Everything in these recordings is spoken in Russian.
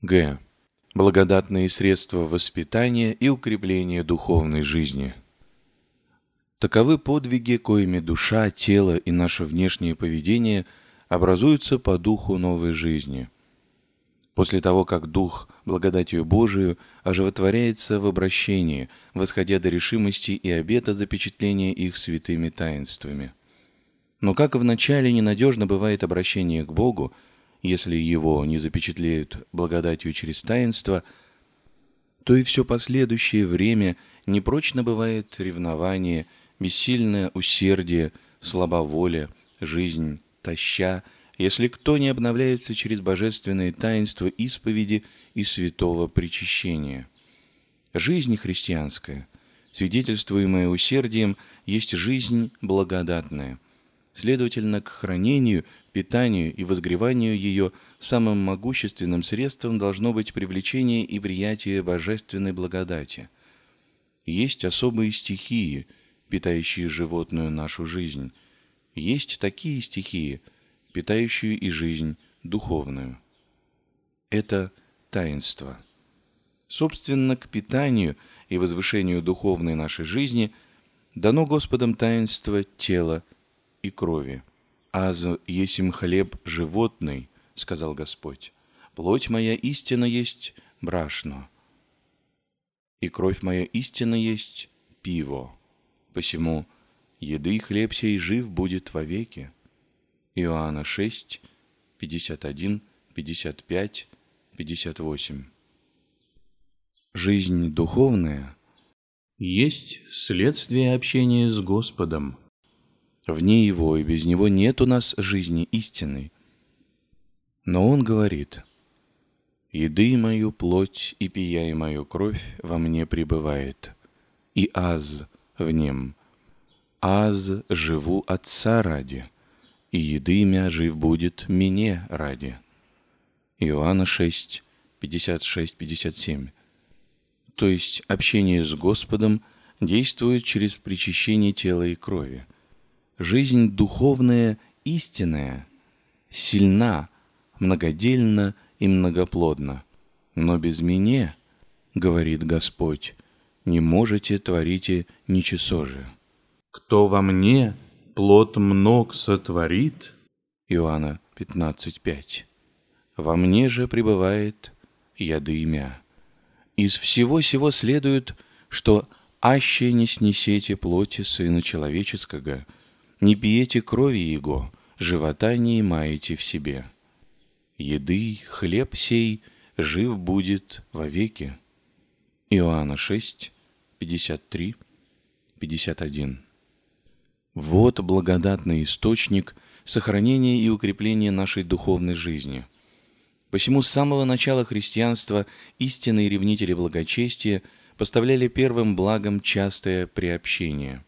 Г. Благодатные средства воспитания и укрепления духовной жизни. Таковы подвиги, коими душа, тело и наше внешнее поведение образуются по духу новой жизни. После того, как Дух благодатью Божию оживотворяется в обращении, восходя до решимости и обета запечатления их святыми таинствами. Но как в начале ненадежно бывает обращение к Богу, если его не запечатлеют благодатью через таинство, то и все последующее время непрочно бывает ревнование, бессильное усердие, слабоволие, жизнь, таща, если кто не обновляется через божественные таинства исповеди и святого причащения. Жизнь христианская, свидетельствуемая усердием, есть жизнь благодатная. Следовательно, к хранению – питанию и возгреванию ее самым могущественным средством должно быть привлечение и приятие божественной благодати. Есть особые стихии, питающие животную нашу жизнь. Есть такие стихии, питающие и жизнь духовную. Это таинство. Собственно, к питанию и возвышению духовной нашей жизни дано Господом таинство тела и крови. «Аз есим хлеб животный», — сказал Господь, — «плоть моя истина есть брашно, и кровь моя истина есть пиво, посему еды и хлеб сей жив будет вовеки». Иоанна 6, 51, 55, 58. Жизнь духовная есть следствие общения с Господом, Вне Его и без Него нет у нас жизни истинной. Но Он говорит, «Еды мою плоть и пия мою кровь во мне пребывает, и аз в нем. Аз живу Отца ради, и еды мя жив будет мне ради». Иоанна 6, 56-57. То есть общение с Господом действует через причащение тела и крови – жизнь духовная истинная, сильна, многодельна и многоплодна. Но без меня, говорит Господь, не можете творите ничего же. Кто во мне плод мног сотворит? Иоанна 15.5. Во мне же пребывает яды имя. Из всего сего следует, что аще не снесете плоти Сына Человеческого – не пьете крови Его, живота не имаете в себе. Еды, хлеб сей жив будет вовеки. Иоанна 6, 53, 51. Вот благодатный источник сохранения и укрепления нашей духовной жизни. Посему с самого начала христианства истинные ревнители благочестия поставляли первым благом частое приобщение –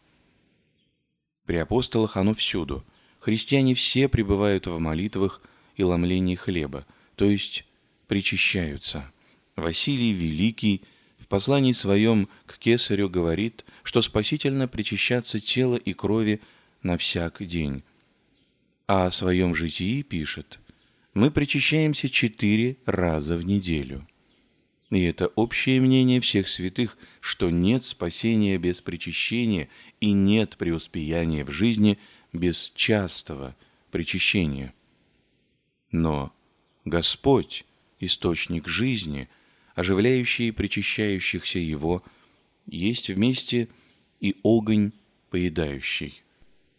при апостолах оно всюду. Христиане все пребывают в молитвах и ломлении хлеба, то есть причащаются. Василий Великий в послании своем к кесарю говорит, что спасительно причащаться тела и крови на всяк день. А о своем житии пишет, мы причащаемся четыре раза в неделю. И это общее мнение всех святых, что нет спасения без причащения и нет преуспеяния в жизни без частого причащения. Но Господь, источник жизни, оживляющий и причащающихся Его, есть вместе и огонь поедающий.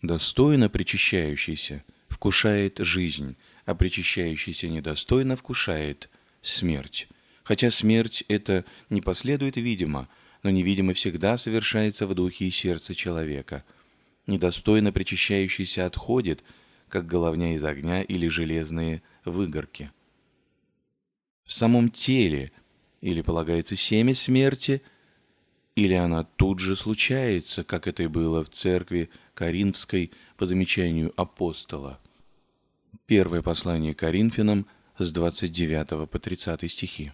Достойно причащающийся вкушает жизнь, а причащающийся недостойно вкушает смерть. Хотя смерть это не последует видимо, но невидимо всегда совершается в духе и сердце человека. Недостойно причащающийся отходит, как головня из огня или железные выгорки. В самом теле или полагается семя смерти, или она тут же случается, как это и было в церкви Коринфской по замечанию апостола. Первое послание Коринфянам с 29 по 30 стихи.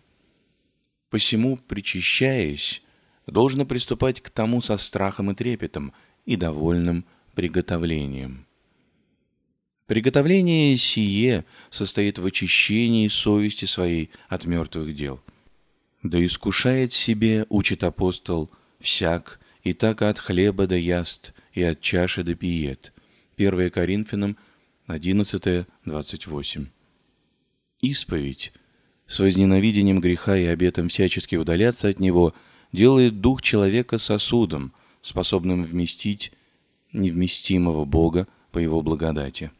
Посему, причащаясь, должно приступать к тому со страхом и трепетом и довольным приготовлением. Приготовление сие состоит в очищении совести своей от мертвых дел. Да искушает себе, учит апостол, всяк, и так от хлеба да яст, и от чаши да пиет. 1 Коринфянам 11:28. Исповедь с возненавидением греха и обетом всячески удаляться от него делает дух человека сосудом, способным вместить невместимого Бога по его благодати.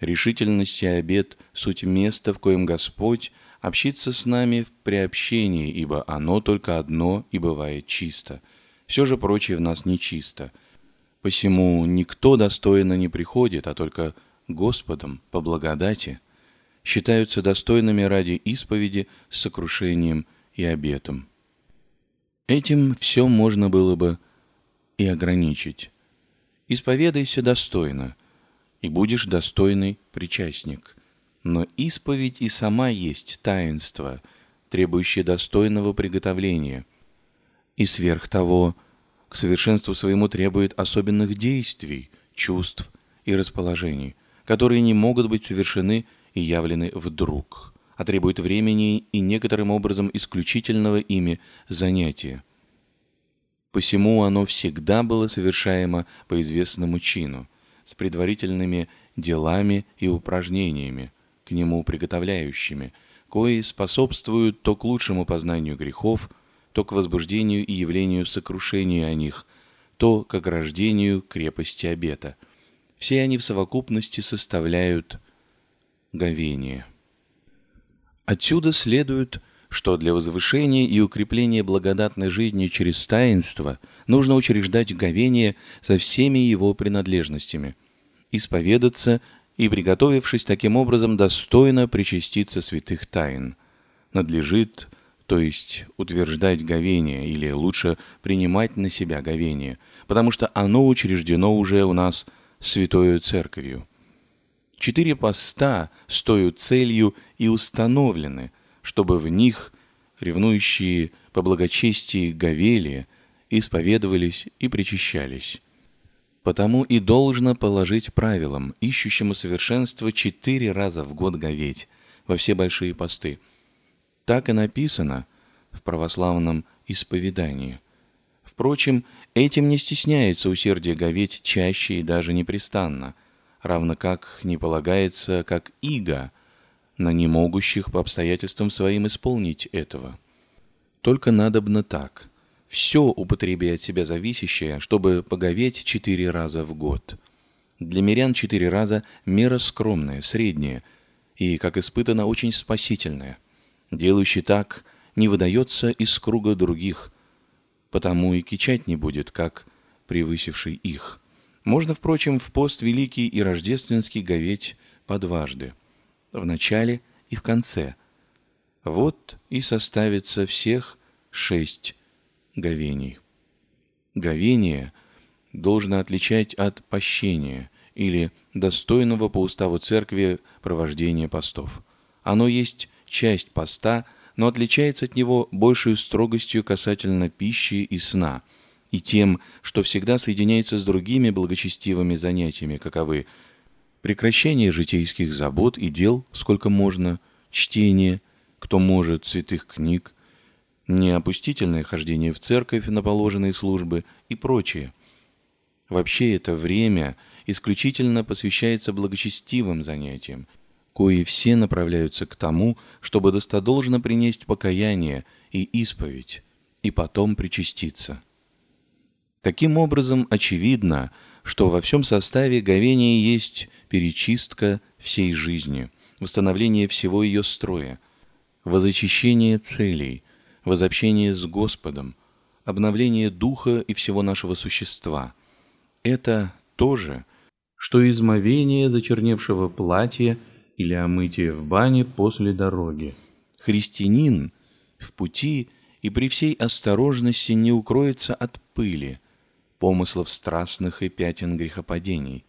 Решительность и обет – суть места, в коем Господь общится с нами в приобщении, ибо оно только одно и бывает чисто. Все же прочее в нас нечисто. Посему никто достойно не приходит, а только Господом по благодати считаются достойными ради исповеди с сокрушением и обетом. Этим все можно было бы и ограничить. Исповедайся достойно – и будешь достойный причастник. Но исповедь и сама есть таинство, требующее достойного приготовления. И сверх того, к совершенству своему требует особенных действий, чувств и расположений, которые не могут быть совершены явлены вдруг, а требуют времени и некоторым образом исключительного ими занятия. Посему оно всегда было совершаемо по известному чину, с предварительными делами и упражнениями, к нему приготовляющими, кои способствуют то к лучшему познанию грехов, то к возбуждению и явлению сокрушения о них, то к ограждению крепости обета. Все они в совокупности составляют говение. Отсюда следует, что для возвышения и укрепления благодатной жизни через таинство нужно учреждать говение со всеми его принадлежностями, исповедаться и, приготовившись таким образом, достойно причаститься святых тайн. Надлежит, то есть утверждать говение, или лучше принимать на себя говение, потому что оно учреждено уже у нас Святою Церковью. Четыре поста с целью и установлены, чтобы в них ревнующие по благочестии говели, исповедовались и причащались. Потому и должно положить правилам, ищущему совершенство четыре раза в год говеть во все большие посты. Так и написано в православном исповедании. Впрочем, этим не стесняется усердие говеть чаще и даже непрестанно, равно как не полагается, как иго, на немогущих по обстоятельствам своим исполнить этого. Только надобно так – все употреби от себя зависящее, чтобы поговеть четыре раза в год. Для мирян четыре раза мера скромная, средняя и, как испытано, очень спасительная. Делающий так не выдается из круга других, потому и кичать не будет, как превысивший их. Можно, впрочем, в пост великий и рождественский говеть по дважды, в начале и в конце. Вот и составится всех шесть говений. Говение должно отличать от пощения или достойного по уставу церкви провождения постов. Оно есть часть поста, но отличается от него большей строгостью касательно пищи и сна, и тем, что всегда соединяется с другими благочестивыми занятиями, каковы прекращение житейских забот и дел, сколько можно, чтение, кто может, святых книг, неопустительное хождение в церковь на положенные службы и прочее. Вообще это время исключительно посвящается благочестивым занятиям, кои все направляются к тому, чтобы достодолжно принести покаяние и исповедь, и потом причаститься. Таким образом, очевидно, что во всем составе говения есть перечистка всей жизни, восстановление всего ее строя, возочищение целей – возобщение с Господом, обновление духа и всего нашего существа. Это то же, что измовение зачерневшего платья или омытие в бане после дороги. Христианин в пути и при всей осторожности не укроется от пыли, помыслов страстных и пятен грехопадений.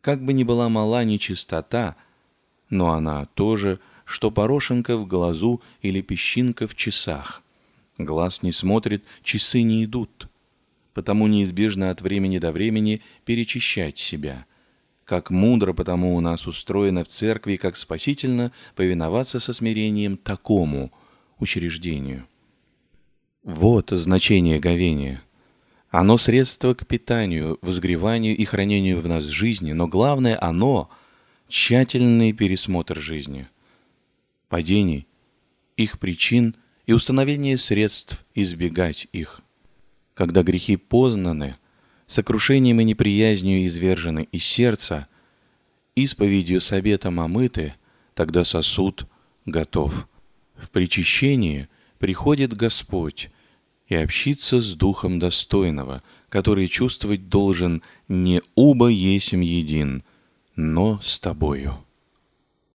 Как бы ни была мала нечистота, но она тоже – что порошенка в глазу или песчинка в часах. Глаз не смотрит, часы не идут. Потому неизбежно от времени до времени перечищать себя. как мудро потому у нас устроено в церкви, как спасительно повиноваться со смирением такому учреждению. Вот значение говения. Оно средство к питанию, возгреванию и хранению в нас жизни, но главное оно – тщательный пересмотр жизни, падений, их причин и установление средств избегать их. Когда грехи познаны, сокрушением и неприязнью извержены из сердца, исповедью с обетом омыты, тогда сосуд готов. В причащении приходит Господь и общится с Духом достойного, который чувствовать должен не «убо есмь един», но с тобою.